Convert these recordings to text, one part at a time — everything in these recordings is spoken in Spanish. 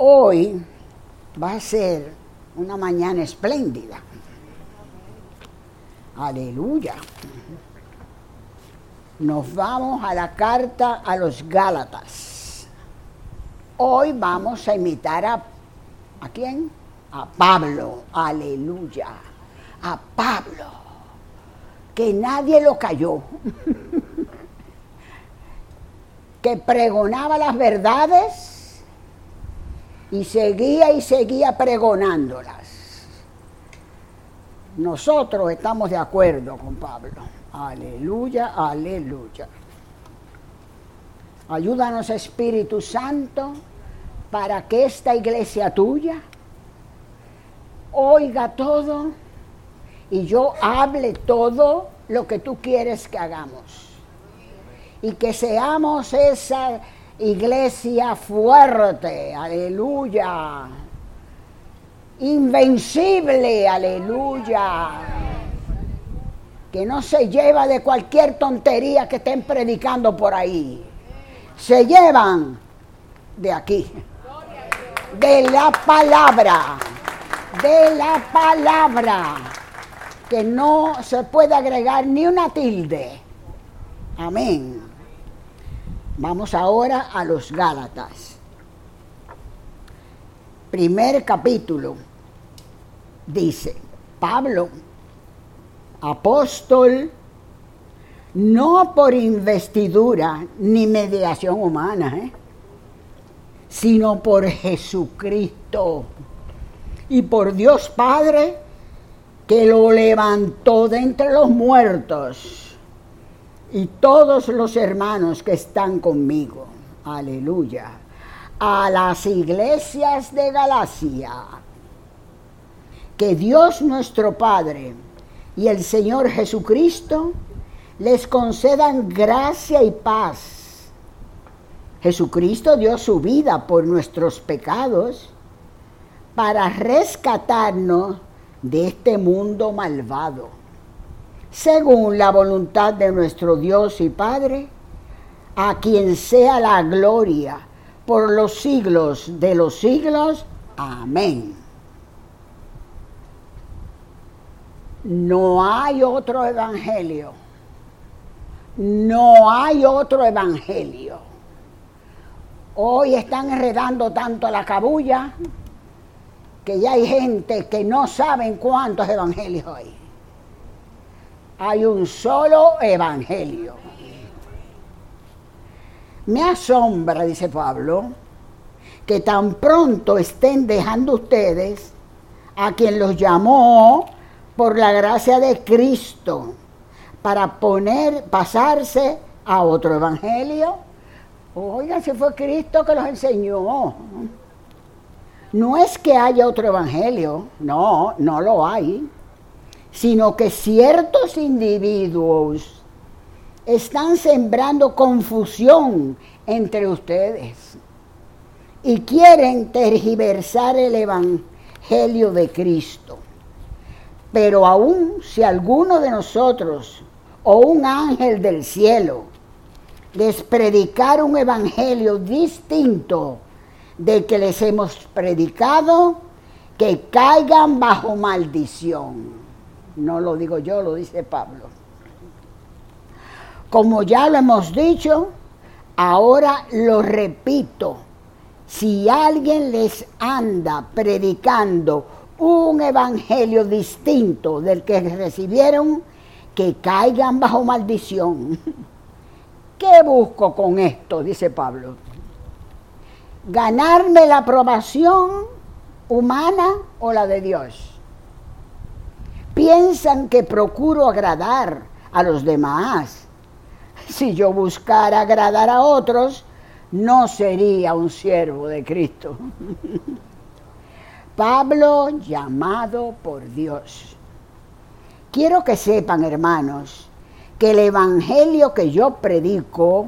Hoy va a ser una mañana espléndida. Aleluya. Nos vamos a la carta a los Gálatas. Hoy vamos a imitar a, ¿a quién? A Pablo. Aleluya. A Pablo. Que nadie lo cayó. que pregonaba las verdades y seguía y seguía pregonándolas. Nosotros estamos de acuerdo con Pablo. Aleluya, aleluya. Ayúdanos Espíritu Santo para que esta iglesia tuya oiga todo y yo hable todo lo que tú quieres que hagamos. Y que seamos esa iglesia fuerte, aleluya. Invencible, aleluya. Que no se lleva de cualquier tontería que estén predicando por ahí. Se llevan de aquí. De la palabra. De la palabra. Que no se puede agregar ni una tilde. Amén. Vamos ahora a los Gálatas. Primer capítulo. Dice, Pablo, apóstol, no por investidura ni mediación humana, ¿eh? sino por Jesucristo y por Dios Padre que lo levantó de entre los muertos y todos los hermanos que están conmigo, aleluya, a las iglesias de Galacia, que Dios nuestro Padre y el Señor Jesucristo les concedan gracia y paz. Jesucristo dio su vida por nuestros pecados para rescatarnos de este mundo malvado según la voluntad de nuestro Dios y Padre, a quien sea la gloria por los siglos de los siglos. Amén. No hay otro evangelio. No hay otro evangelio. Hoy están enredando tanto la cabulla que ya hay gente que no saben cuántos evangelios hay hay un solo evangelio. Me asombra, dice Pablo, que tan pronto estén dejando ustedes a quien los llamó por la gracia de Cristo para poner, pasarse a otro evangelio. Oigan, si fue Cristo que los enseñó. No es que haya otro evangelio, no, no lo hay sino que ciertos individuos están sembrando confusión entre ustedes y quieren tergiversar el Evangelio de Cristo. Pero aún si alguno de nosotros o un ángel del cielo les predicar un evangelio distinto del que les hemos predicado, que caigan bajo maldición. No lo digo yo, lo dice Pablo. Como ya lo hemos dicho, ahora lo repito. Si alguien les anda predicando un evangelio distinto del que recibieron, que caigan bajo maldición. ¿Qué busco con esto? Dice Pablo. ¿Ganarme la aprobación humana o la de Dios? Piensan que procuro agradar a los demás. Si yo buscara agradar a otros, no sería un siervo de Cristo. Pablo llamado por Dios. Quiero que sepan, hermanos, que el Evangelio que yo predico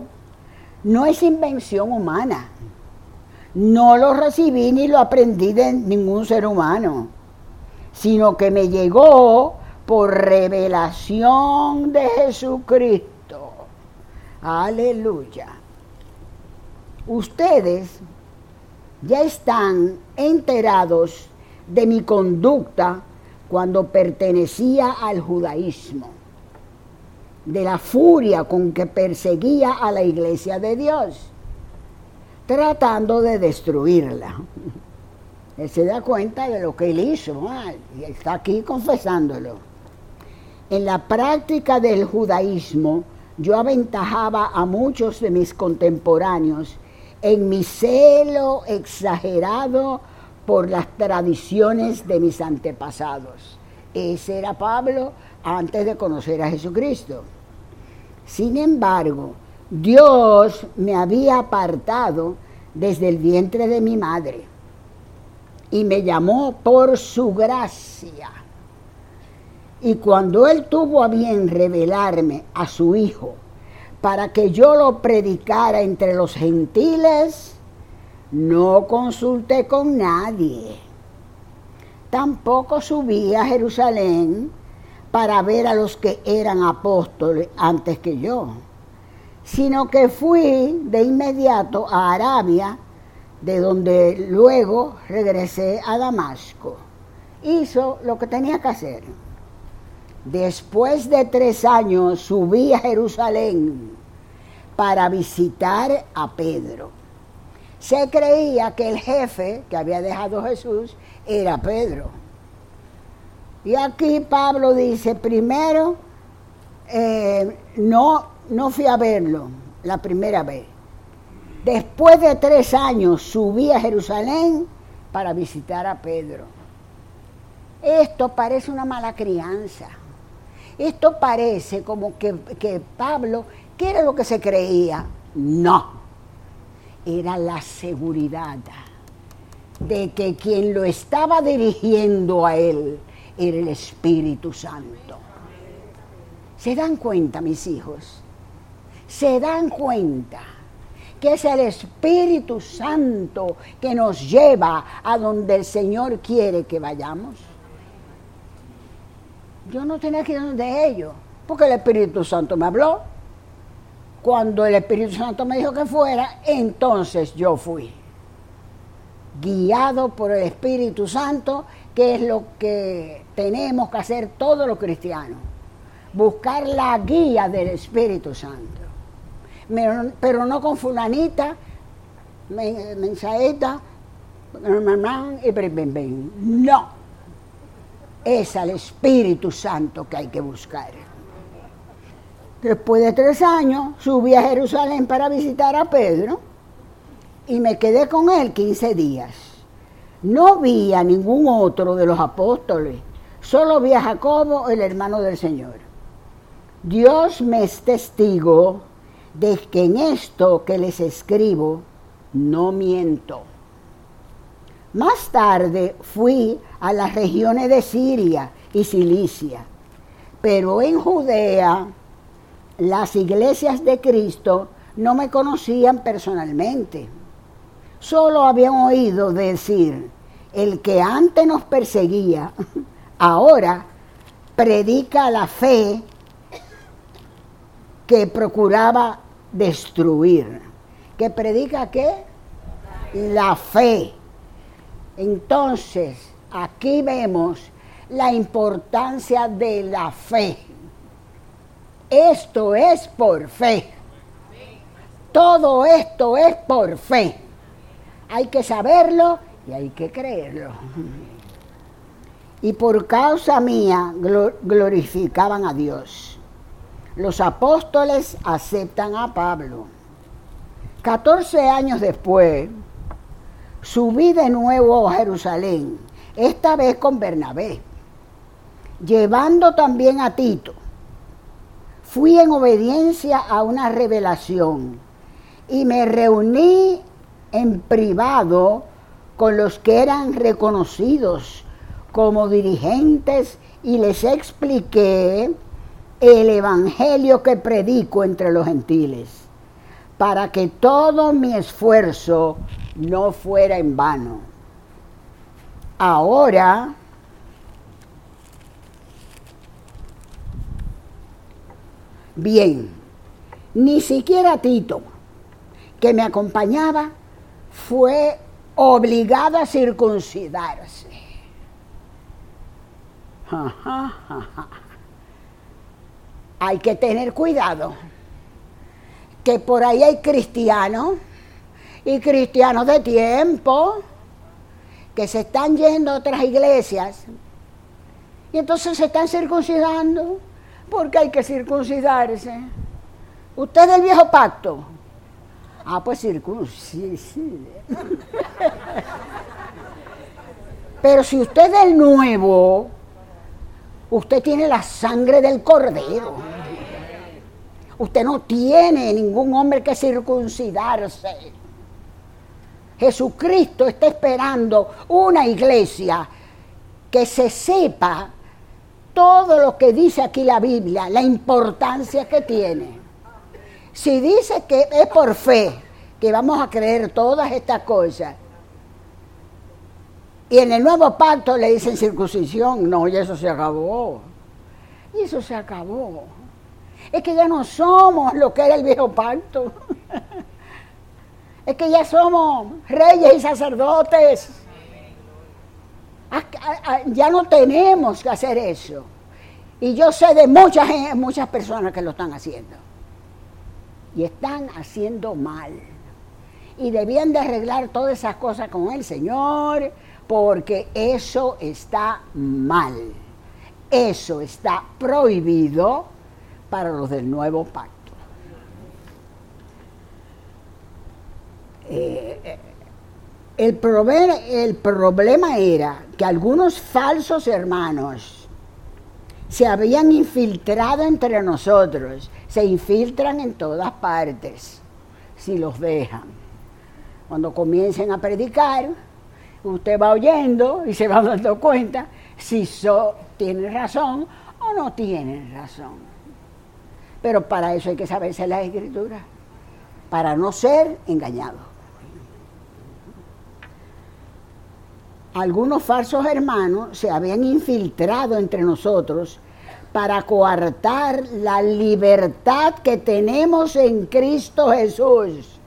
no es invención humana. No lo recibí ni lo aprendí de ningún ser humano sino que me llegó por revelación de Jesucristo. Aleluya. Ustedes ya están enterados de mi conducta cuando pertenecía al judaísmo, de la furia con que perseguía a la iglesia de Dios, tratando de destruirla. Él se da cuenta de lo que él hizo y está aquí confesándolo. En la práctica del judaísmo, yo aventajaba a muchos de mis contemporáneos en mi celo exagerado por las tradiciones de mis antepasados. Ese era Pablo antes de conocer a Jesucristo. Sin embargo, Dios me había apartado desde el vientre de mi madre y me llamó por su gracia. Y cuando Él tuvo a bien revelarme a su Hijo para que yo lo predicara entre los gentiles, no consulté con nadie. Tampoco subí a Jerusalén para ver a los que eran apóstoles antes que yo, sino que fui de inmediato a Arabia, de donde luego regresé a Damasco. Hizo lo que tenía que hacer. Después de tres años subí a Jerusalén para visitar a Pedro se creía que el jefe que había dejado Jesús era Pedro. Y aquí Pablo dice, primero, eh, no, no fui a verlo la primera vez. Después de tres años subí a Jerusalén para visitar a Pedro. Esto parece una mala crianza. Esto parece como que, que Pablo, ¿qué era lo que se creía? No era la seguridad de que quien lo estaba dirigiendo a él era el Espíritu Santo. ¿Se dan cuenta, mis hijos? ¿Se dan cuenta que es el Espíritu Santo que nos lleva a donde el Señor quiere que vayamos? Yo no tenía que ir donde ellos, porque el Espíritu Santo me habló. Cuando el Espíritu Santo me dijo que fuera, entonces yo fui. Guiado por el Espíritu Santo, que es lo que tenemos que hacer todos los cristianos. Buscar la guía del Espíritu Santo. Pero, no con fulanita, mensaeta, y No. Es al Espíritu Santo que hay que buscar. Después de tres años subí a Jerusalén para visitar a Pedro y me quedé con él 15 días. No vi a ningún otro de los apóstoles, solo vi a Jacobo, el hermano del Señor. Dios me es testigo de que en esto que les escribo no miento. Más tarde fui a las regiones de Siria y Cilicia, pero en Judea las iglesias de Cristo no me conocían personalmente. Solo habían oído decir, el que antes nos perseguía, ahora predica la fe que procuraba destruir. ¿Que predica qué? La fe. Entonces, aquí vemos la importancia de la fe. Esto es por fe. Todo esto es por fe. Hay que saberlo y hay que creerlo. Y por causa mía glorificaban a Dios. Los apóstoles aceptan a Pablo. 14 años después, subí de nuevo a Jerusalén, esta vez con Bernabé, llevando también a Tito fui en obediencia a una revelación y me reuní en privado con los que eran reconocidos como dirigentes y les expliqué el evangelio que predico entre los gentiles, para que todo mi esfuerzo no fuera en vano. Ahora bien. Ni siquiera Tito, que me acompañaba, fue obligado a circuncidarse. Hay que tener cuidado, que por ahí hay cristianos y cristianos de tiempo que se están yendo a otras iglesias y entonces se están circuncidando porque hay que circuncidarse. Usted es del viejo pacto. Ah, pues circuncide. Pero si usted es del nuevo, usted tiene la sangre del cordero. Usted no tiene ningún hombre que circuncidarse. Jesucristo está esperando una iglesia que se sepa todo lo que dice aquí la Biblia, la importancia que tiene. Si dice que es por fe que vamos a creer todas estas cosas, y en el nuevo pacto le dicen circuncisión, no, y eso se acabó. Y eso se acabó. Es que ya no somos lo que era el viejo pacto. Es que ya somos reyes y sacerdotes. Ya no tenemos que hacer eso. Y yo sé de muchas, muchas personas que lo están haciendo. Y están haciendo mal. Y debían de arreglar todas esas cosas con el Señor, porque eso está mal. Eso está prohibido para los del nuevo pacto. Eh, el, problema, el problema era que algunos falsos hermanos se habían infiltrado entre nosotros, se infiltran en todas partes, si los dejan. Cuando comiencen a predicar, usted va oyendo y se va dando cuenta si so, tienen razón o no tienen razón. Pero para eso hay que saberse la escritura, para no ser engañado. algunos falsos hermanos se habían infiltrado entre nosotros para coartar la libertad que tenemos en Cristo Jesús.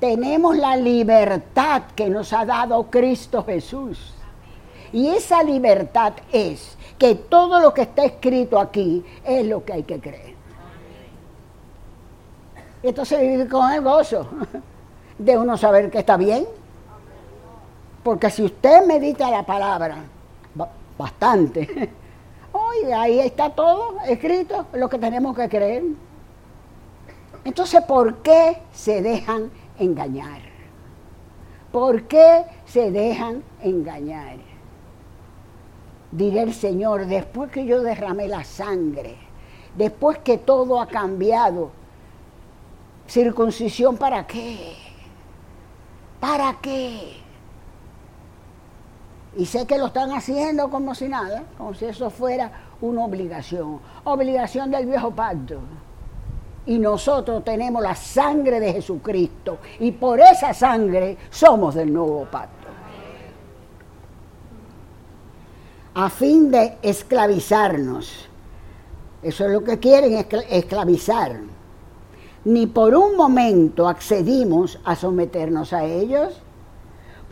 Tenemos la libertad que nos ha dado Cristo Jesús. Y esa libertad es que todo lo que está escrito aquí es lo que hay que creer. Entonces vivir con el gozo de uno saber que está bien porque si usted medita la palabra, bastante, oye, ahí está todo escrito, lo que tenemos que creer. Entonces, ¿por qué se dejan engañar? ¿Por qué se dejan engañar? Diré el Señor, después que yo derramé la sangre, después que todo ha cambiado, circuncisión para qué? ¿Para qué? Y sé que lo están haciendo como si nada, como si eso fuera una obligación, obligación del viejo pacto. Y nosotros tenemos la sangre de Jesucristo y por esa sangre somos del nuevo pacto. A fin de esclavizarnos. Eso es lo que quieren, esclavizar. Ni por un momento accedimos a someternos a ellos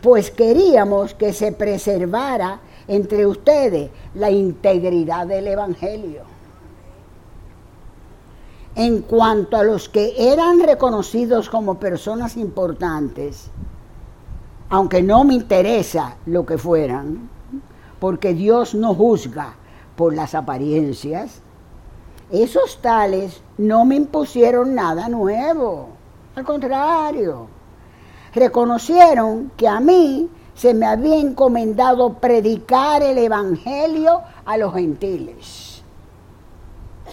pues queríamos que se preservara entre ustedes la integridad del Evangelio. En cuanto a los que eran reconocidos como personas importantes, aunque no me interesa lo que fueran, porque Dios no juzga por las apariencias, esos tales no me impusieron nada nuevo, al contrario, reconocieron que a mí se me había encomendado predicar el Evangelio a los gentiles.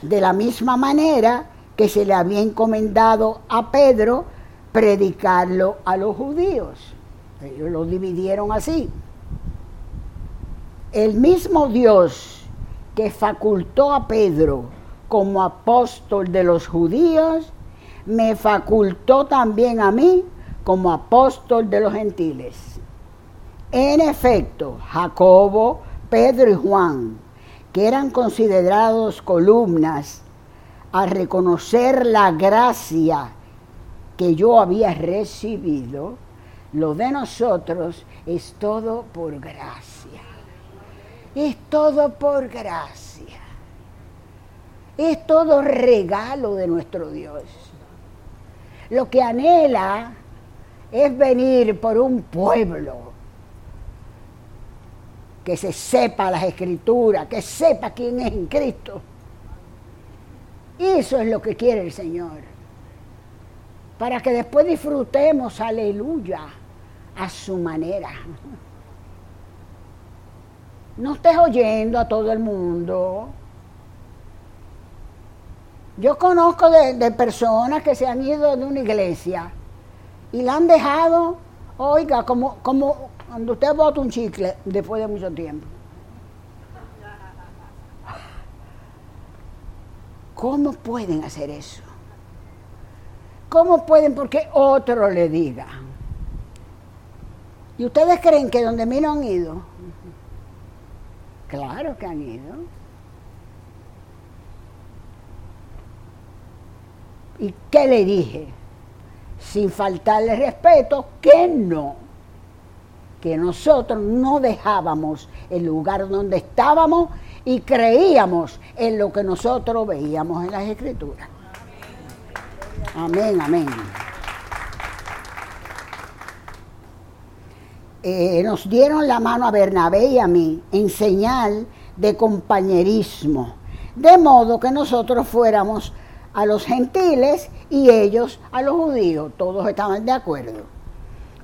De la misma manera que se le había encomendado a Pedro predicarlo a los judíos. Ellos lo dividieron así. El mismo Dios que facultó a Pedro como apóstol de los judíos, me facultó también a mí como apóstol de los gentiles. En efecto, Jacobo, Pedro y Juan, que eran considerados columnas, al reconocer la gracia que yo había recibido, lo de nosotros es todo por gracia. Es todo por gracia. Es todo regalo de nuestro Dios. Lo que anhela es venir por un pueblo que se sepa las escrituras, que sepa quién es en Cristo. Eso es lo que quiere el Señor. Para que después disfrutemos, aleluya, a su manera. No estés oyendo a todo el mundo. Yo conozco de, personas que se han ido de una iglesia y la han dejado, oiga, como, como cuando usted bota un chicle después de mucho tiempo. ¿Cómo pueden hacer eso? ¿Cómo pueden? Porque otro le diga. ¿Y ustedes creen que donde mí no han ido? Claro que han ido. ¿Y qué le dije? Sin faltarle respeto, que no. Que nosotros no dejábamos el lugar donde estábamos y creíamos en lo que nosotros veíamos en las escrituras. Amén, amén. Eh, nos dieron la mano a Bernabé y a mí en señal de compañerismo, de modo que nosotros fuéramos a los gentiles y ellos a los judíos, todos estaban de acuerdo.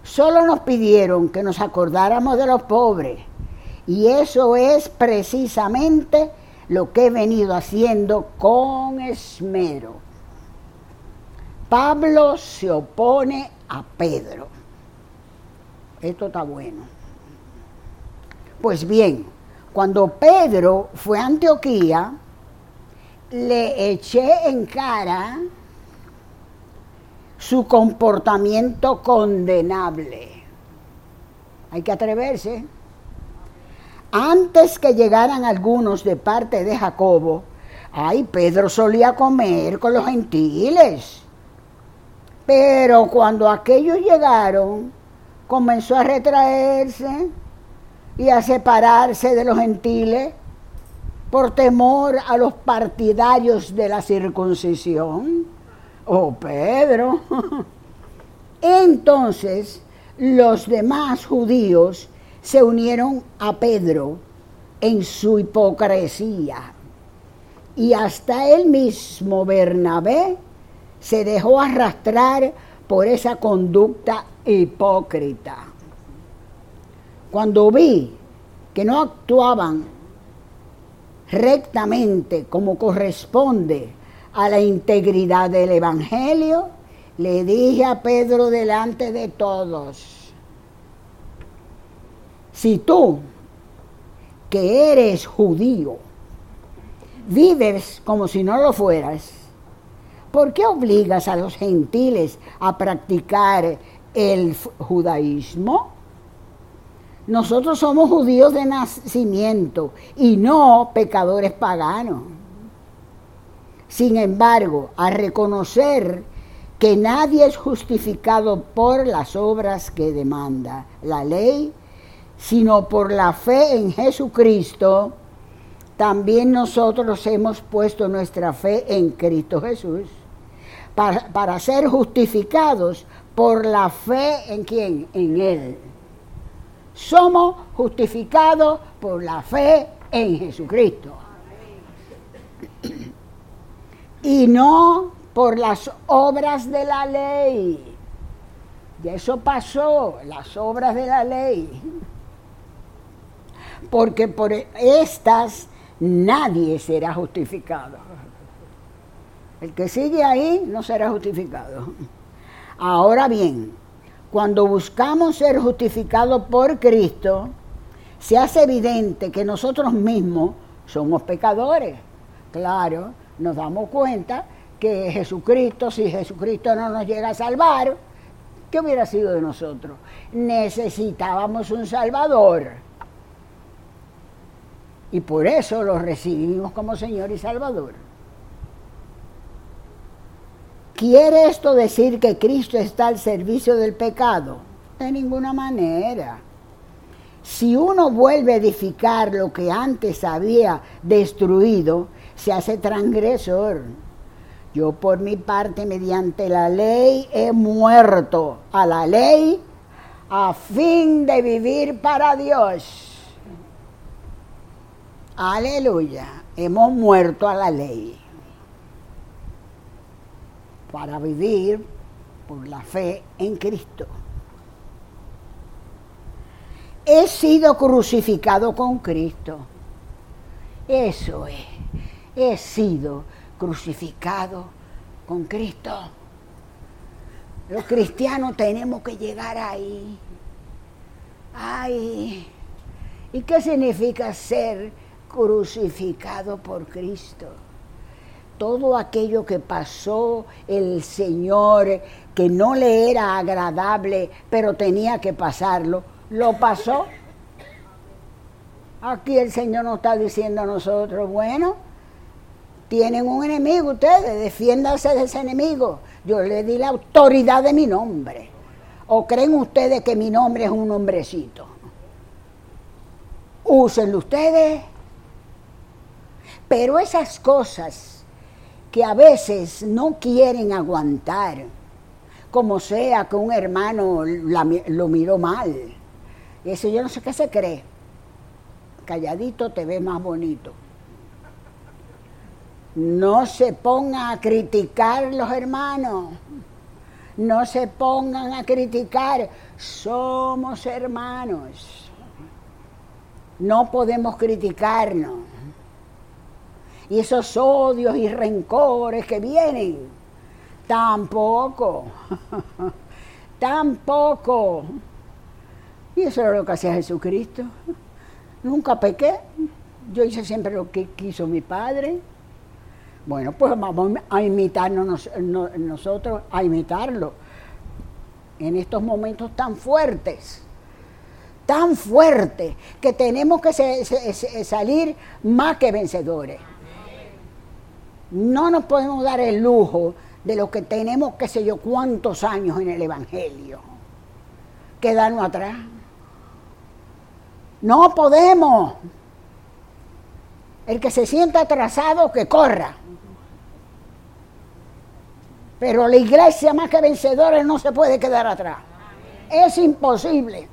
Solo nos pidieron que nos acordáramos de los pobres y eso es precisamente lo que he venido haciendo con esmero. Pablo se opone a Pedro esto está bueno. Pues bien, cuando Pedro fue a Antioquía, le eché en cara su comportamiento condenable. Hay que atreverse. Antes que llegaran algunos de parte de Jacobo, ay, Pedro solía comer con los gentiles. Pero cuando aquellos llegaron, comenzó a retraerse y a separarse de los gentiles por temor a los partidarios de la circuncisión. Oh, Pedro. Entonces los demás judíos se unieron a Pedro en su hipocresía. Y hasta él mismo, Bernabé, se dejó arrastrar por esa conducta hipócrita. Cuando vi que no actuaban rectamente como corresponde a la integridad del Evangelio, le dije a Pedro delante de todos, si tú, que eres judío, vives como si no lo fueras, ¿por qué obligas a los gentiles a practicar el judaísmo. Nosotros somos judíos de nacimiento y no pecadores paganos. Sin embargo, a reconocer que nadie es justificado por las obras que demanda la ley, sino por la fe en Jesucristo, también nosotros hemos puesto nuestra fe en Cristo Jesús para, para ser justificados por la fe en quién? En Él. Somos justificados por la fe en Jesucristo. Y no por las obras de la ley. Y eso pasó, las obras de la ley. Porque por estas nadie será justificado. El que sigue ahí no será justificado. Ahora bien, cuando buscamos ser justificados por Cristo, se hace evidente que nosotros mismos somos pecadores. Claro, nos damos cuenta que Jesucristo, si Jesucristo no nos llega a salvar, ¿qué hubiera sido de nosotros? Necesitábamos un Salvador. Y por eso lo recibimos como Señor y Salvador. ¿Quiere esto decir que Cristo está al servicio del pecado? de ninguna manera. Si uno vuelve a edificar lo que antes había destruido, se hace transgresor. Yo por mi parte, mediante la ley, he muerto a la ley a fin de vivir para Dios. Aleluya. Hemos muerto a la ley para vivir por la fe en Cristo. He sido crucificado con Cristo. Eso es. He sido crucificado con Cristo. Los cristianos tenemos que llegar ahí. Ay, ¿y qué significa ser crucificado por Cristo? Todo aquello que pasó el Señor, que no le era agradable, pero tenía que pasarlo, lo pasó. Aquí el Señor nos está diciendo a nosotros, bueno, tienen un enemigo ustedes, defiéndanse de ese enemigo. Yo le di la autoridad de mi nombre. ¿O creen ustedes que mi nombre es un nombrecito? Úsenlo ustedes. Pero esas cosas que a veces no quieren aguantar, como sea que un hermano lo miró mal, eso yo no sé qué se cree. Calladito te ve más bonito. No se pongan a criticar los hermanos. No se pongan a criticar. Somos hermanos. No podemos criticarnos. Y esos odios y rencores que vienen, tampoco. tampoco. Y eso es lo que hacía Jesucristo. Nunca pequé. Yo hice siempre lo que quiso mi Padre. Bueno, pues vamos a imitarnos nosotros, a imitarlo en estos momentos tan fuertes, tan fuertes, que tenemos que salir más que vencedores. No nos podemos dar el lujo de lo que tenemos, qué sé yo, cuántos años en el Evangelio. Quedarnos atrás. No podemos. El que se sienta atrasado, que corra. Pero la iglesia más que vencedores no se puede quedar atrás. Es imposible.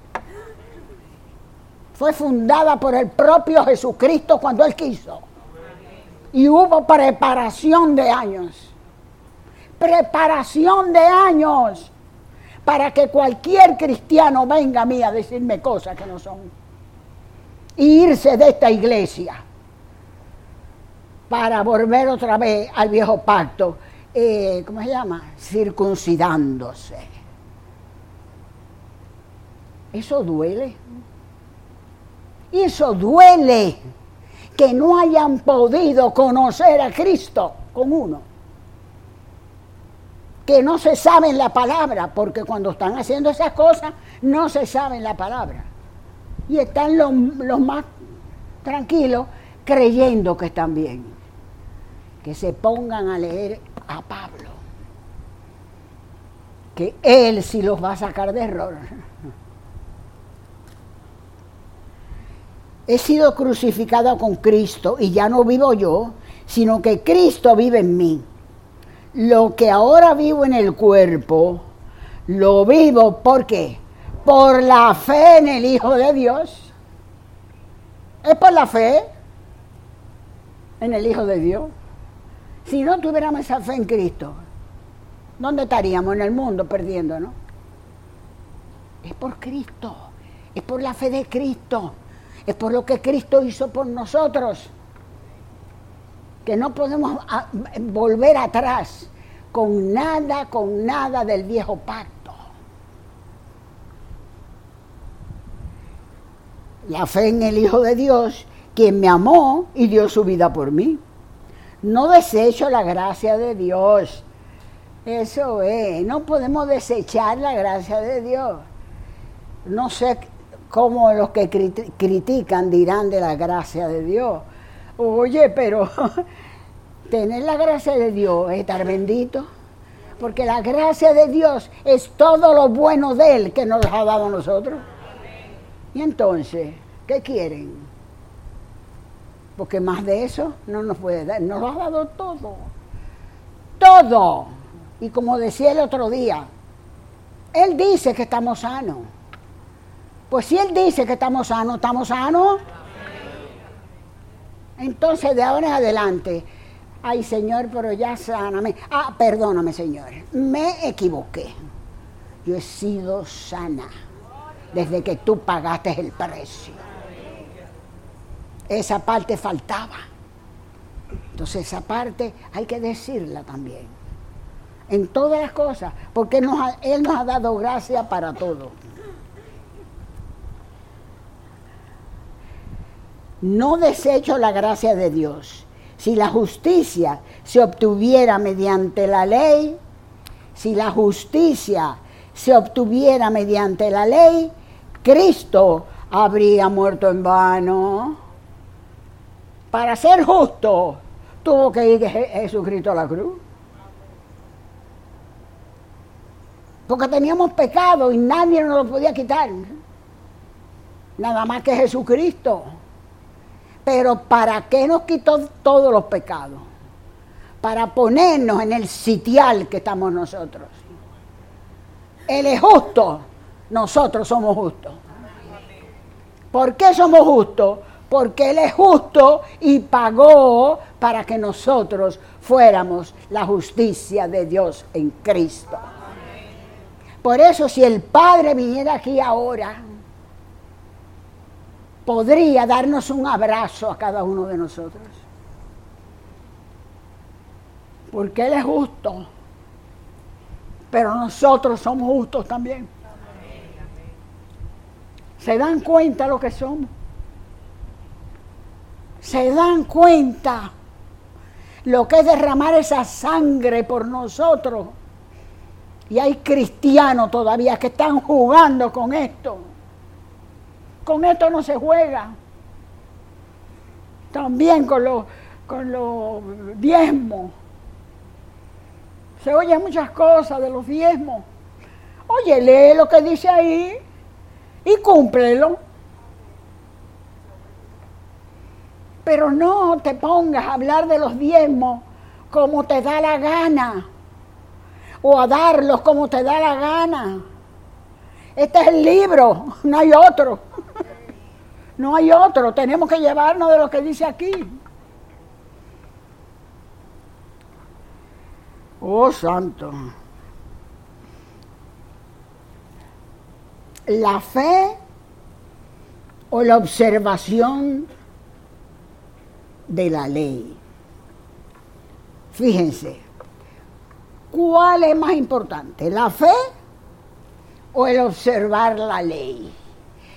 Fue fundada por el propio Jesucristo cuando Él quiso. Y hubo preparación de años. Preparación de años para que cualquier cristiano venga a mí a decirme cosas que no son. Y irse de esta iglesia para volver otra vez al viejo pacto eh, ¿cómo se llama? Circuncidándose. Eso duele. Eso duele que no hayan podido conocer a Cristo con uno. Que no se saben la palabra, porque cuando están haciendo esas cosas no se saben la palabra. Y están los, los más tranquilos creyendo que están bien. Que se pongan a leer a Pablo, que él sí los va a sacar de error. He sido crucificado con Cristo y ya no vivo yo, sino que Cristo vive en mí. Lo que ahora vivo en el cuerpo, lo vivo ¿por qué? Por la fe en el Hijo de Dios. Es por la fe en el Hijo de Dios. Si no tuviéramos esa fe en Cristo, ¿dónde estaríamos en el mundo perdiendo, no? Es por Cristo, es por la fe de Cristo, es por lo que Cristo hizo por nosotros, que no podemos ah, volver atrás con nada, con nada del viejo pacto. La fe en el Hijo de Dios, quien me amó y dio su vida por mí. No desecho la gracia de Dios. Eso es, no podemos desechar la gracia de Dios. No sé cómo los que critican dirán de la gracia de Dios. Oye, pero tener la gracia de Dios es estar bendito. Porque la gracia de Dios es todo lo bueno de Él que nos ha dado a nosotros. Y entonces, ¿qué quieren? Porque más de eso no nos puede dar. Nos lo ha dado todo. Todo. Y como decía el otro día, Él dice que estamos sanos. Pues si Él dice que estamos sanos, ¿estamos sanos? Entonces, de ahora en adelante, ay Señor, pero ya sáname. Ah, perdóname Señor, me equivoqué. Yo he sido sana desde que tú pagaste el precio. Esa parte faltaba. Entonces esa parte hay que decirla también. En todas las cosas, porque Él nos ha dado gracia para todo. No desecho la gracia de Dios. Si la justicia se obtuviera mediante la ley, si la justicia se obtuviera mediante la ley, Cristo habría muerto en vano. Para ser justo, tuvo que ir Jesucristo a la cruz. Porque teníamos pecado y nadie nos lo podía quitar. Nada más que Jesucristo. Pero ¿para qué nos quitó todos los pecados? Para ponernos en el sitial que estamos nosotros. Él es justo, nosotros somos justos. ¿Por qué somos justos? Porque Él es justo y pagó para que nosotros fuéramos la justicia de Dios en Cristo. Por eso si el Padre viniera aquí ahora, podría darnos un abrazo a cada uno de nosotros. Porque Él es justo, pero nosotros somos justos también. ¿Se dan cuenta lo que somos? ¿Se dan cuenta lo que es derramar esa sangre por nosotros? Y hay cristianos todavía que están jugando con esto. Con esto no se juega. También con los, con los diezmos. Se oyen muchas cosas de los diezmos. Oye, lee lo que dice ahí y cúmplelo. Pero no te pongas a hablar de los diezmos como te da la gana o a darlos como te da la gana. Este es el libro, no hay otro. No hay otro, tenemos que llevarnos de lo que dice aquí. Oh, santo. La fe o la observación de la ley. Fíjense, ¿cuál es más importante? ¿La fe o el observar la ley?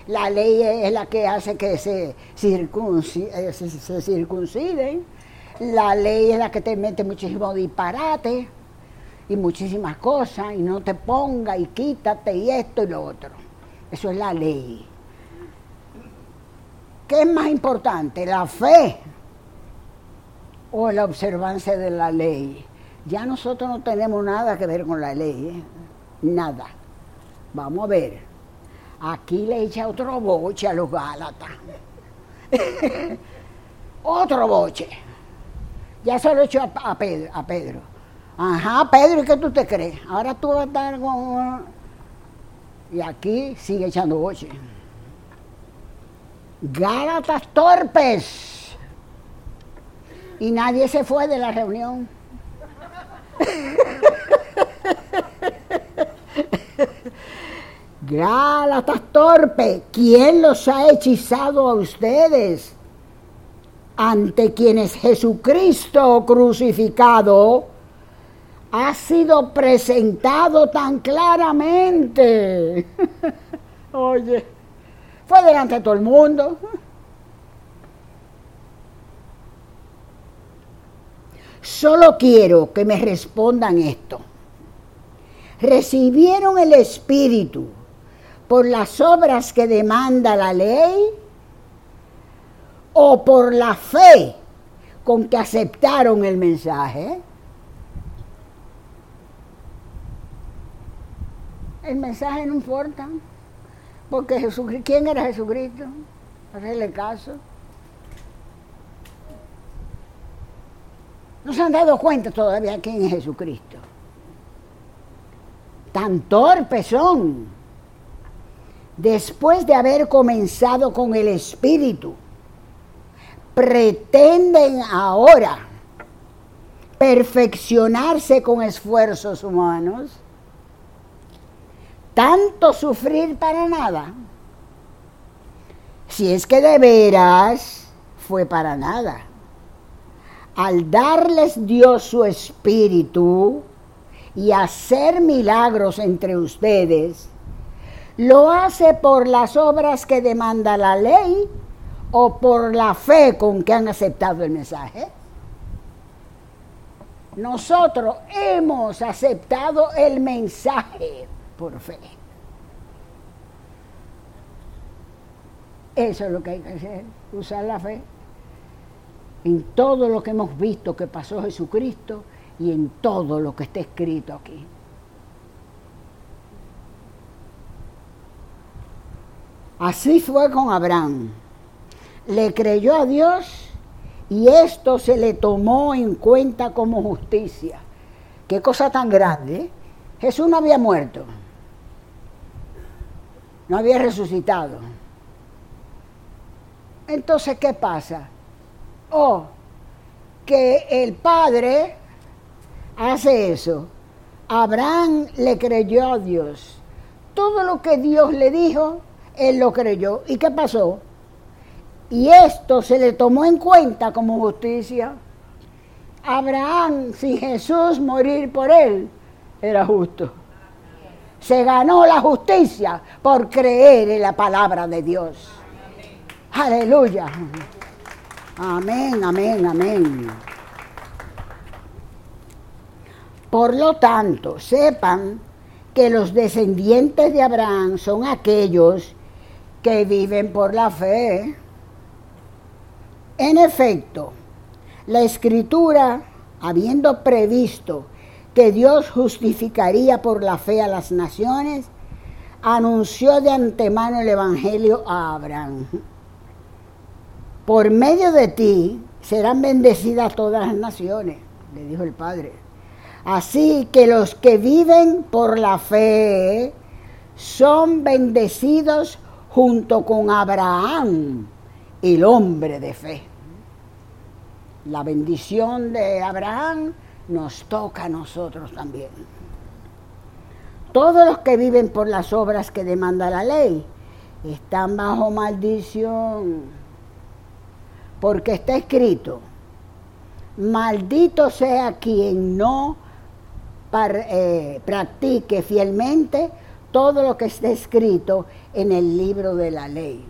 La ley es la que hace que se, eh, circunciden. La ley es la que te mete muchísimo disparate y muchísimas cosas y no te ponga y quítate y esto y lo otro. Eso es la ley. ¿Qué es más importante, la fe o la observancia de la ley? Ya nosotros no tenemos nada que ver con la ley, ¿eh? nada. Vamos a ver. Aquí le echa otro boche a los Gálatas. otro boche. Ya se lo echó a, Pedro, a Pedro. Ajá, Pedro, ¿y qué tú te crees? Ahora tú vas a estar con... Y aquí sigue echando boche. Gálatas torpes. Y nadie se fue de la reunión. Gálatas torpe, ¿quién los ha hechizado a ustedes? Ante quienes Jesucristo crucificado ha sido presentado tan claramente. Oye, fue delante de todo el mundo. Solo quiero que me respondan esto. ¿Recibieron el Espíritu por las obras que demanda la ley o por la fe con que aceptaron el mensaje? el mensaje no importa. Porque Jesucristo, ¿quién era Jesucristo? Hacerle caso. No se han dado cuenta todavía quién es Jesucristo. Tan torpes son. Después de haber comenzado con el Espíritu, pretenden ahora perfeccionarse con esfuerzos humanos. Tanto sufrir para nada. Si es que de veras fue para nada al darles Dios su espíritu y hacer milagros entre ustedes, lo hace por las obras que demanda la ley o por la fe con que han aceptado el mensaje. Nosotros hemos aceptado el mensaje por fe. Eso es lo que hay que hacer, usar la fe en todo lo que hemos visto que pasó Jesucristo y en todo lo que está escrito aquí. Así fue con Abraham. Le creyó a Dios y esto se le tomó en cuenta como justicia. Qué cosa tan grande. ¿eh? Jesús no había muerto. No había resucitado. Entonces, ¿qué pasa? O que el padre hace eso. Abraham le creyó a Dios. Todo lo que Dios le dijo, él lo creyó. ¿Y qué pasó? Y esto se le tomó en cuenta como justicia. Abraham, sin Jesús morir por él, era justo. Se ganó la justicia por creer en la palabra de Dios. Aleluya. Amén, amén, amén. Por lo tanto, sepan que los descendientes de Abraham son aquellos que viven por la fe. En efecto, la escritura, habiendo previsto que Dios justificaría por la fe a las naciones, anunció de antemano el Evangelio a Abraham por medio de ti serán bendecidas todas las naciones, le dijo el Padre. Así que los que viven por la fe son bendecidos junto con Abraham, el hombre de fe. La bendición de Abraham nos toca a nosotros también. Todos los que viven por las obras que demanda la ley están bajo maldición porque está escrito, maldito sea quien no eh, practique fielmente todo lo que está escrito en el libro de la ley.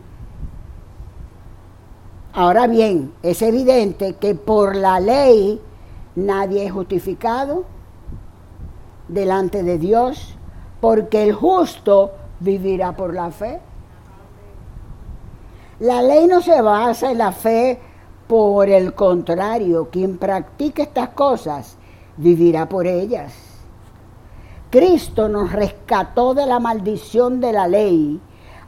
Ahora bien, es evidente que por la ley nadie es justificado delante de Dios, porque el justo vivirá por la fe. La ley no se basa en la fe, por el contrario, quien practica estas cosas vivirá por ellas. Cristo nos rescató de la maldición de la ley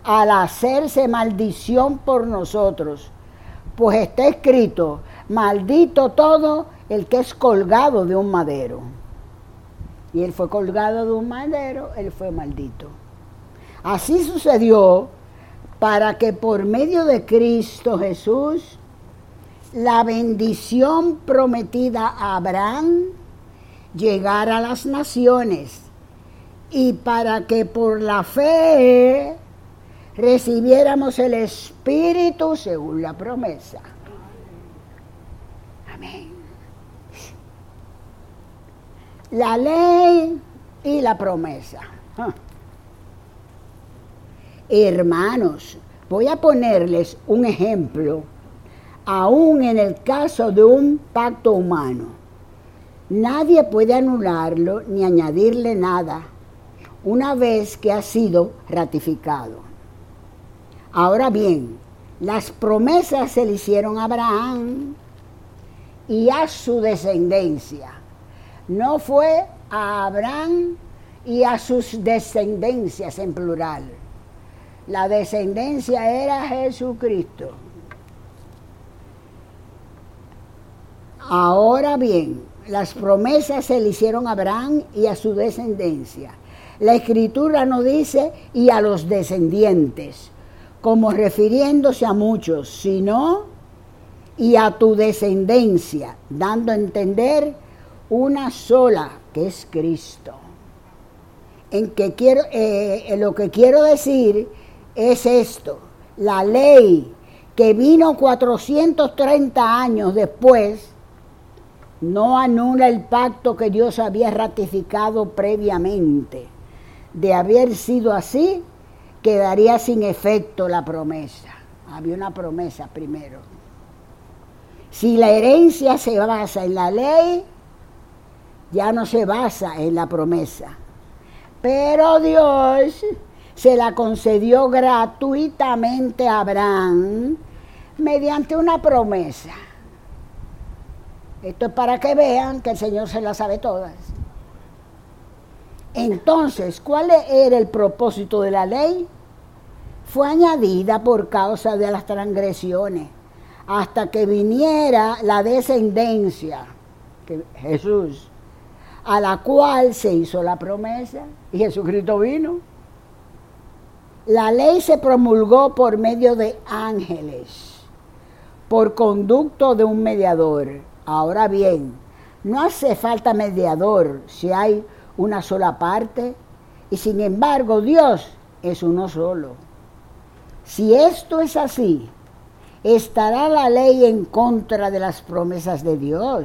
al hacerse maldición por nosotros, pues está escrito, maldito todo el que es colgado de un madero. Y él fue colgado de un madero, él fue maldito. Así sucedió para que por medio de Cristo Jesús la bendición prometida a Abraham llegara a las naciones y para que por la fe recibiéramos el Espíritu según la promesa. Amén. La ley y la promesa. Hermanos, voy a ponerles un ejemplo, aún en el caso de un pacto humano. Nadie puede anularlo ni añadirle nada una vez que ha sido ratificado. Ahora bien, las promesas se le hicieron a Abraham y a su descendencia. No fue a Abraham y a sus descendencias en plural. La descendencia era Jesucristo. Ahora bien, las promesas se le hicieron a Abraham y a su descendencia. La escritura no dice y a los descendientes, como refiriéndose a muchos, sino y a tu descendencia, dando a entender una sola, que es Cristo. En que quiero, eh, lo que quiero decir es esto, la ley que vino 430 años después, no anula el pacto que Dios había ratificado previamente. De haber sido así, quedaría sin efecto la promesa. Había una promesa primero. Si la herencia se basa en la ley, ya no se basa en la promesa. Pero Dios se la concedió gratuitamente a Abraham mediante una promesa. Esto es para que vean que el Señor se la sabe todas. Entonces, ¿cuál era el propósito de la ley? Fue añadida por causa de las transgresiones, hasta que viniera la descendencia, que Jesús, a la cual se hizo la promesa, y Jesucristo vino. La ley se promulgó por medio de ángeles, por conducto de un mediador. Ahora bien, no hace falta mediador si hay una sola parte, y sin embargo Dios es uno solo. Si esto es así, ¿estará la ley en contra de las promesas de Dios?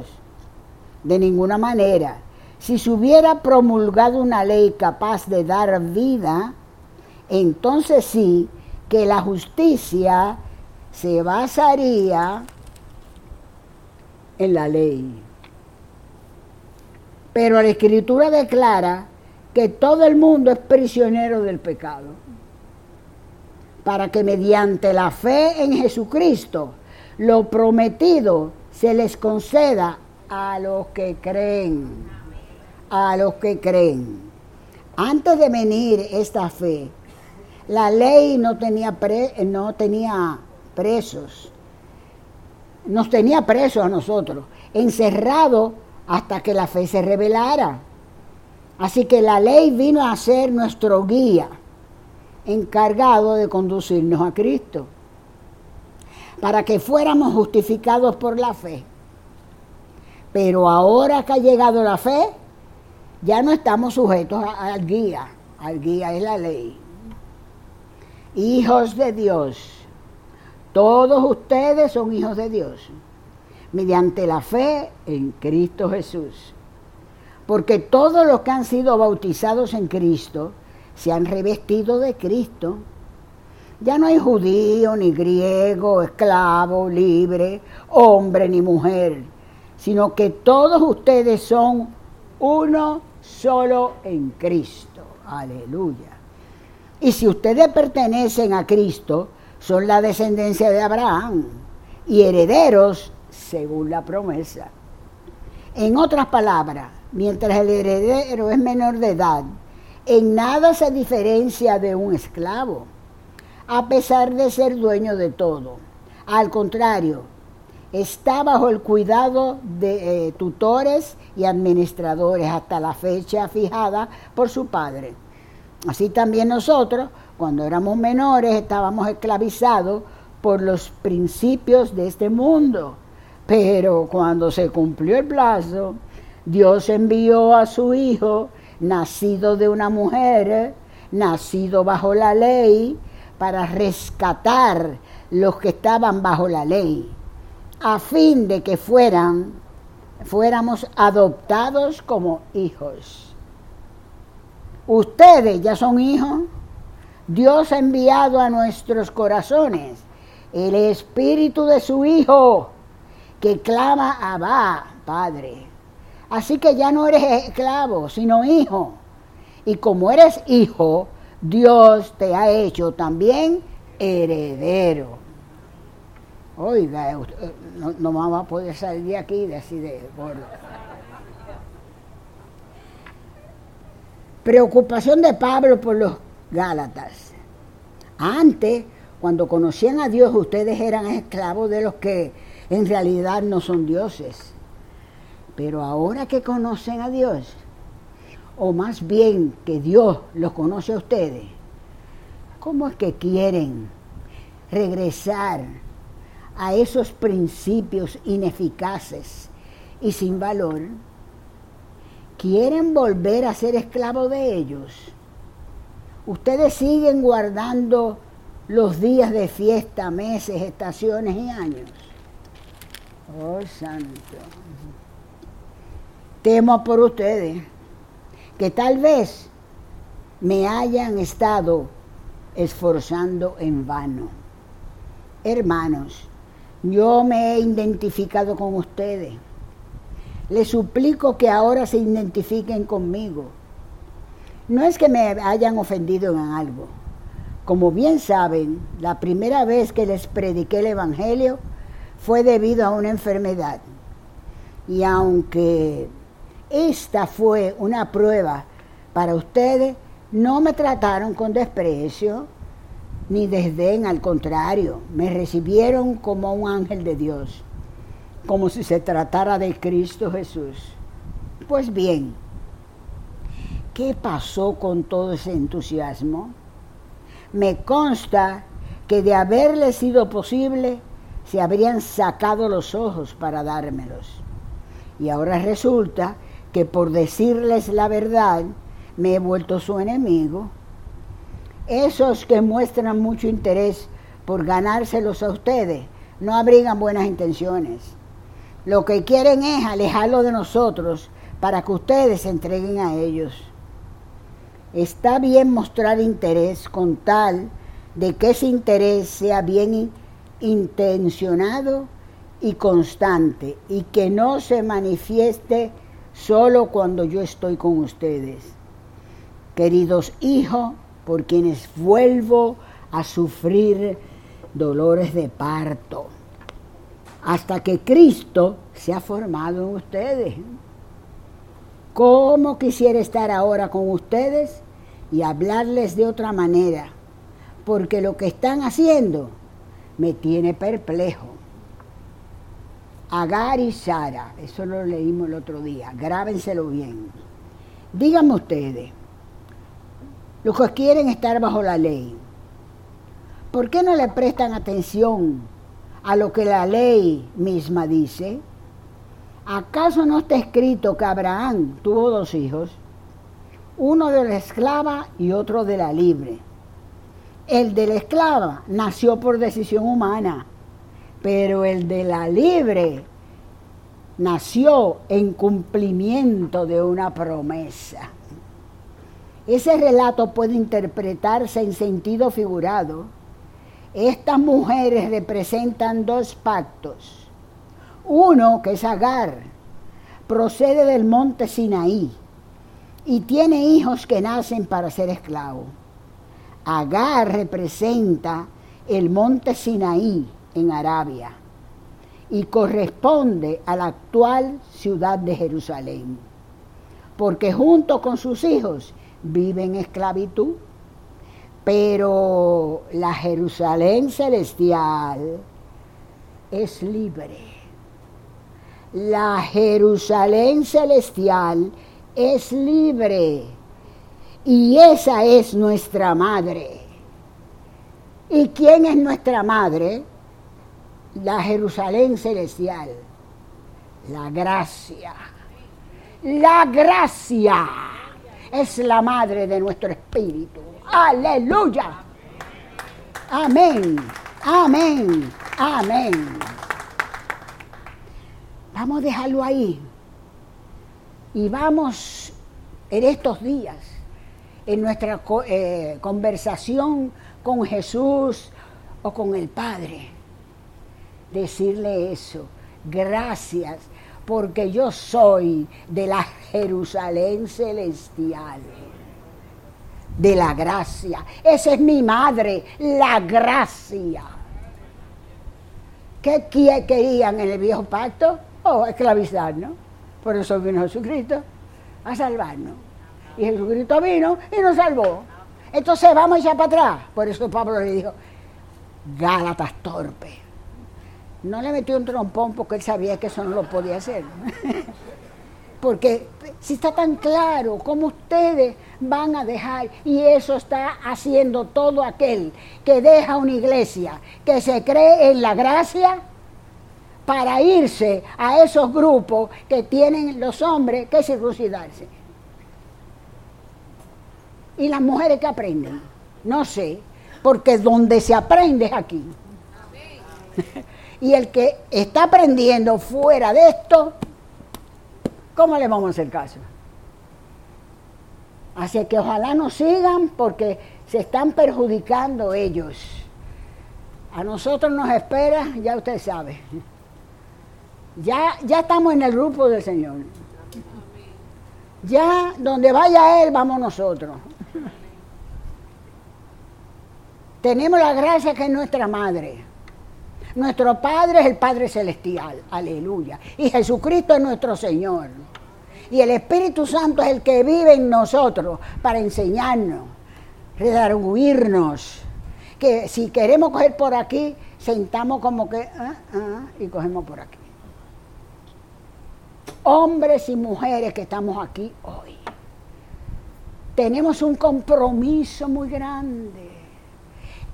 De ninguna manera. Si se hubiera promulgado una ley capaz de dar vida, entonces sí que la justicia se basaría en la ley. Pero la escritura declara que todo el mundo es prisionero del pecado. Para que mediante la fe en Jesucristo lo prometido se les conceda a los que creen. A los que creen. Antes de venir esta fe, la ley no tenía, no tenía presos. Nos tenía presos a nosotros, encerrados hasta que la fe se revelara. Así que la ley vino a ser nuestro guía, encargado de conducirnos a Cristo, para que fuéramos justificados por la fe. Pero ahora que ha llegado la fe, ya no estamos sujetos al guía, al guía es la ley. Hijos de Dios, todos ustedes son hijos de Dios mediante la fe en Cristo Jesús. Porque todos los que han sido bautizados en Cristo se han revestido de Cristo. Ya no hay judío, ni griego, esclavo, libre, hombre, ni mujer, sino que todos ustedes son uno solo en Cristo. Aleluya. Y si ustedes pertenecen a Cristo, son la descendencia de Abraham y herederos según la promesa. En otras palabras, mientras el heredero es menor de edad, en nada se diferencia de un esclavo, a pesar de ser dueño de todo. Al contrario, está bajo el cuidado de eh, tutores y administradores hasta la fecha fijada por su padre. Así también nosotros, cuando éramos menores, estábamos esclavizados por los principios de este mundo pero cuando se cumplió el plazo, Dios envió a su hijo, nacido de una mujer, nacido bajo la ley, para rescatar los que estaban bajo la ley, a fin de que fueran, fuéramos adoptados como hijos. Ustedes ya son hijos. Dios ha enviado a nuestros corazones el espíritu de su Hijo que clama Abba, Padre. Así que ya no eres esclavo, sino hijo. Y como eres hijo, Dios te ha hecho también heredero. Oiga, eh, no, no vamos a poder salir de aquí de así de gordo. Preocupación de Pablo por los Gálatas. Antes, cuando conocían a Dios, ustedes eran esclavos de los que en realidad no son dioses. Pero ahora que conocen a Dios, o más bien que Dios los conoce a ustedes, ¿cómo es que quieren regresar a esos principios ineficaces y sin valor? ¿Quieren volver a ser esclavos de ellos? Ustedes siguen guardando los días de fiesta, meses, estaciones y años. Oh, santo. Temo por ustedes que tal vez me hayan estado esforzando en vano. Hermanos, yo me he identificado con ustedes. Les suplico que ahora se identifiquen conmigo. No es que me hayan ofendido en algo. Como bien saben, la primera vez que les prediqué el Evangelio fue debido a una enfermedad. Y aunque esta fue una prueba para ustedes, no me trataron con desprecio ni desdén, al contrario, me recibieron como un ángel de Dios, como si se tratara de Cristo Jesús. Pues bien, ¿qué pasó con todo ese entusiasmo? Me consta que de haberle sido posible, se habrían sacado los ojos para dármelos. Y ahora resulta que por decirles la verdad me he vuelto su enemigo. Esos que muestran mucho interés por ganárselos a ustedes no abrigan buenas intenciones. Lo que quieren es alejarlo de nosotros para que ustedes se entreguen a ellos. Está bien mostrar interés con tal de que ese interés sea bien intencionado y constante y que no se manifieste solo cuando yo estoy con ustedes. Queridos hijos, por quienes vuelvo a sufrir dolores de parto, hasta que Cristo se ha formado en ustedes. ¿Cómo quisiera estar ahora con ustedes y hablarles de otra manera? Porque lo que están haciendo me tiene perplejo. Agar y Sara, eso lo leímos el otro día, grábenselo bien. Díganme ustedes, los que quieren estar bajo la ley, ¿por qué no le prestan atención a lo que la ley misma dice? ¿Acaso no está escrito que Abraham tuvo dos hijos? Uno de la esclava y otro de la libre. El de la esclava nació por decisión humana pero el de la libre nació en cumplimiento de una promesa. Ese relato puede interpretarse en sentido figurado. Estas mujeres representan dos pactos. Uno, que es Agar, procede del monte Sinaí y tiene hijos que nacen para ser esclavos. Agar representa el monte Sinaí en Arabia y corresponde a la actual ciudad de Jerusalén, porque junto con sus hijos viven en esclavitud, pero la Jerusalén celestial es libre. La Jerusalén celestial es libre y esa es nuestra madre. ¿Y quién es nuestra madre? la Jerusalén celestial, la gracia. La gracia es la madre de nuestro espíritu. Aleluya. Amén, amén, amén. Vamos a dejarlo ahí. Y vamos en estos días, en nuestra eh, conversación con Jesús o con el Padre, decirle eso. Gracias, porque yo soy de la Jerusalén celestial, de la gracia. Esa es mi madre, la gracia. ¿Qué querían en el viejo pacto? Oh, esclavizarnos. Por eso vino Jesucristo, a salvarnos. Y Jesucristo vino y nos salvó. Entonces vamos a echar para atrás. Por eso Pablo le dijo, Gálatas torpe. No le metió un trompón porque él sabía que eso no lo podía hacer. porque si está tan claro como ustedes van a dejar, y eso está haciendo todo aquel que deja una iglesia, que se cree en la gracia, para irse a esos grupos que tienen los hombres que circuncidarse. Y las mujeres que aprenden, no sé, porque donde se aprende es aquí. y el que está aprendiendo fuera de esto, ¿cómo le vamos a hacer caso? Así que ojalá nos sigan porque se están perjudicando ellos. A nosotros nos espera, ya usted sabe. Ya, ya estamos en el grupo del Señor. Ya donde vaya Él, vamos nosotros. Tenemos la gracia que es nuestra madre. Nuestro Padre es el Padre Celestial, aleluya. Y Jesucristo es nuestro Señor. Y el Espíritu Santo es el que vive en nosotros para enseñarnos, redarguirnos. Que si queremos coger por aquí, sentamos como que, ah, ah, y cogemos por aquí. Hombres y mujeres que estamos aquí hoy, tenemos un compromiso muy grande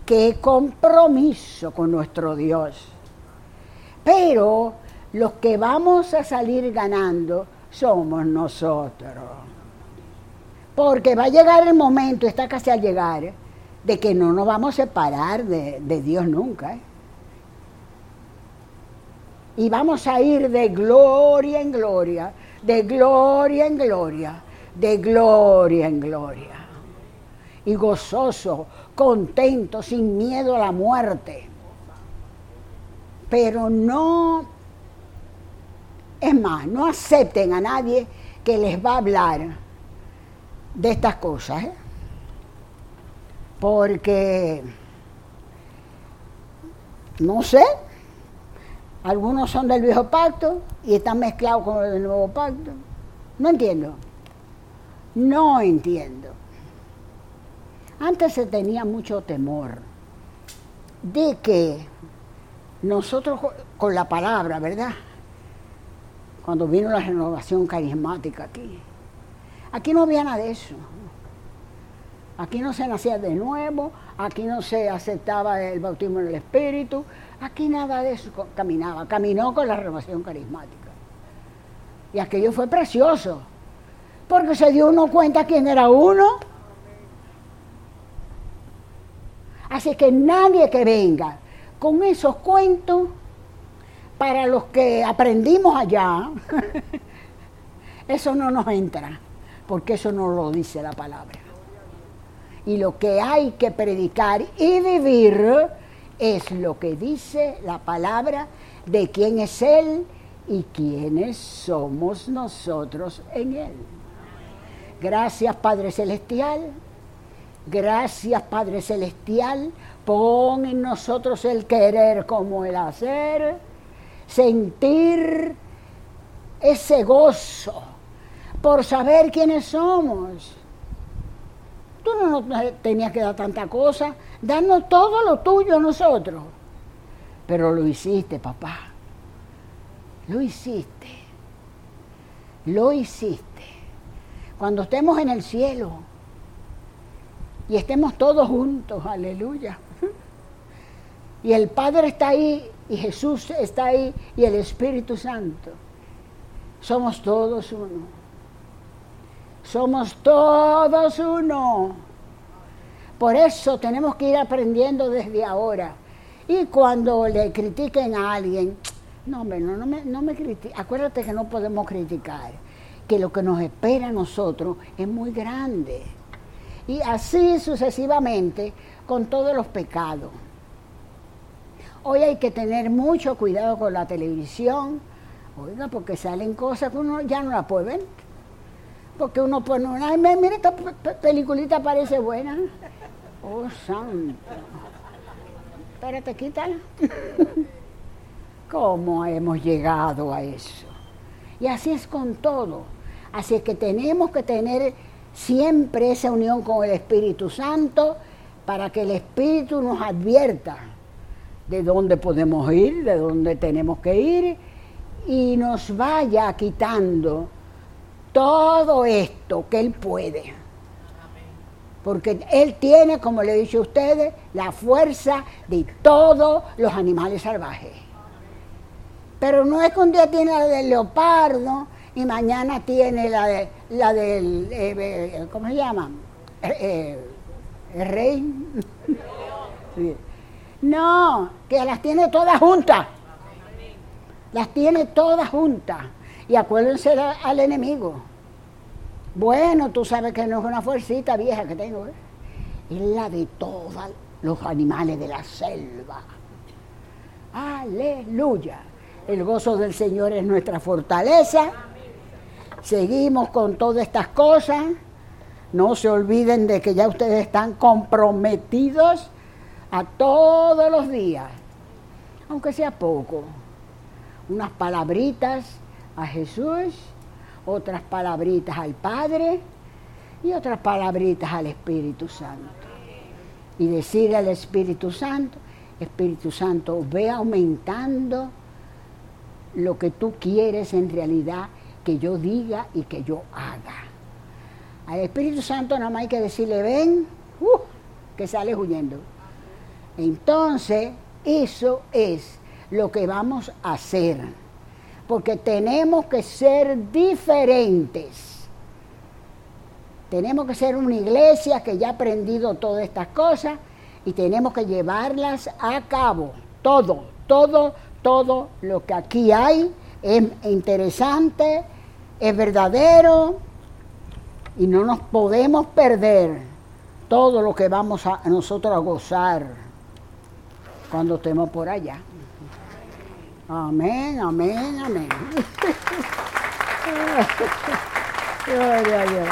qué compromiso con nuestro Dios. Pero los que vamos a salir ganando somos nosotros. Porque va a llegar el momento, está casi al llegar, de que no nos vamos a separar de, Dios nunca. ¿eh? Y vamos a ir de gloria en gloria, de gloria en gloria, de gloria en gloria. Y gozoso contento, sin miedo a la muerte. Pero no, es más, no acepten a nadie que les va a hablar de estas cosas, ¿eh? porque, no sé, algunos son del viejo pacto y están mezclados con el nuevo pacto. No entiendo. No entiendo. Antes se tenía mucho temor de que nosotros con la palabra, ¿verdad? Cuando vino la renovación carismática aquí, aquí no había nada de eso. Aquí no se nacía de nuevo, aquí no se aceptaba el bautismo en el Espíritu, aquí nada de eso caminaba, caminó con la renovación carismática. Y aquello fue precioso, porque se dio uno cuenta quién era uno Así que nadie que venga con esos cuentos para los que aprendimos allá, eso no nos entra, porque eso no lo dice la palabra. Y lo que hay que predicar y vivir es lo que dice la palabra de quién es Él y quiénes somos nosotros en Él. Gracias Padre Celestial Gracias Padre Celestial, pon en nosotros el querer como el hacer, sentir ese gozo por saber quiénes somos. Tú no nos tenías que dar tanta cosa, darnos todo lo tuyo a nosotros. Pero lo hiciste, papá. Lo hiciste. Lo hiciste. Cuando estemos en el cielo, y estemos todos juntos, aleluya. Y el Padre está ahí, y Jesús está ahí, y el Espíritu Santo. Somos todos uno. Somos todos uno. Por eso tenemos que ir aprendiendo desde ahora. Y cuando le critiquen a alguien, no, hombre, no, me, no me critiques. Acuérdate que no podemos criticar, que lo que nos espera a nosotros es muy grande y así sucesivamente con todos los pecados. Hoy hay que tener mucho cuidado con la televisión, oiga, porque salen cosas que uno ya no la puede ver. Porque uno pone una, mira, esta peliculita parece buena. Oh, santo. Espérate, quítala. ¿Cómo hemos llegado a eso? Y así es con todo. Así es que tenemos que tener siempre esa unión con el Espíritu Santo para que el Espíritu nos advierta de dónde podemos ir, de dónde tenemos que ir y nos vaya quitando todo esto que Él puede. Porque Él tiene, como le he dicho a ustedes, la fuerza de todos los animales salvajes. Pero no es que un día tiene la del leopardo y mañana tiene la, de, la del, eh, eh, ¿cómo se llama? Eh, el rey. No, que las tiene todas juntas. Las tiene todas juntas. Y acuérdense al enemigo. Bueno, tú sabes que no es una fuercita vieja que tengo. ¿eh? Es la de todos los animales de la selva. Aleluya. El gozo del Señor es nuestra fortaleza. Seguimos con todas estas cosas. No se olviden de que ya ustedes están comprometidos a todos los días, aunque sea poco, unas palabritas a Jesús, otras palabritas al Padre y otras palabritas al Espíritu Santo. Y decirle al Espíritu Santo, Espíritu Santo, ve aumentando lo que tú quieres en realidad que yo diga y que yo haga. Al Espíritu Santo nada más hay que decirle, ven, uh, que sale huyendo. Entonces, eso es lo que vamos a hacer, porque tenemos que ser diferentes. Tenemos que ser una iglesia que ya ha aprendido todas estas cosas y tenemos que llevarlas a cabo. Todo, todo, todo lo que aquí hay es interesante, es verdadero, y no nos podemos perder todo lo que vamos a, nosotros a gozar cuando estemos por allá. Amén, amén, amén. Gloria a Dios.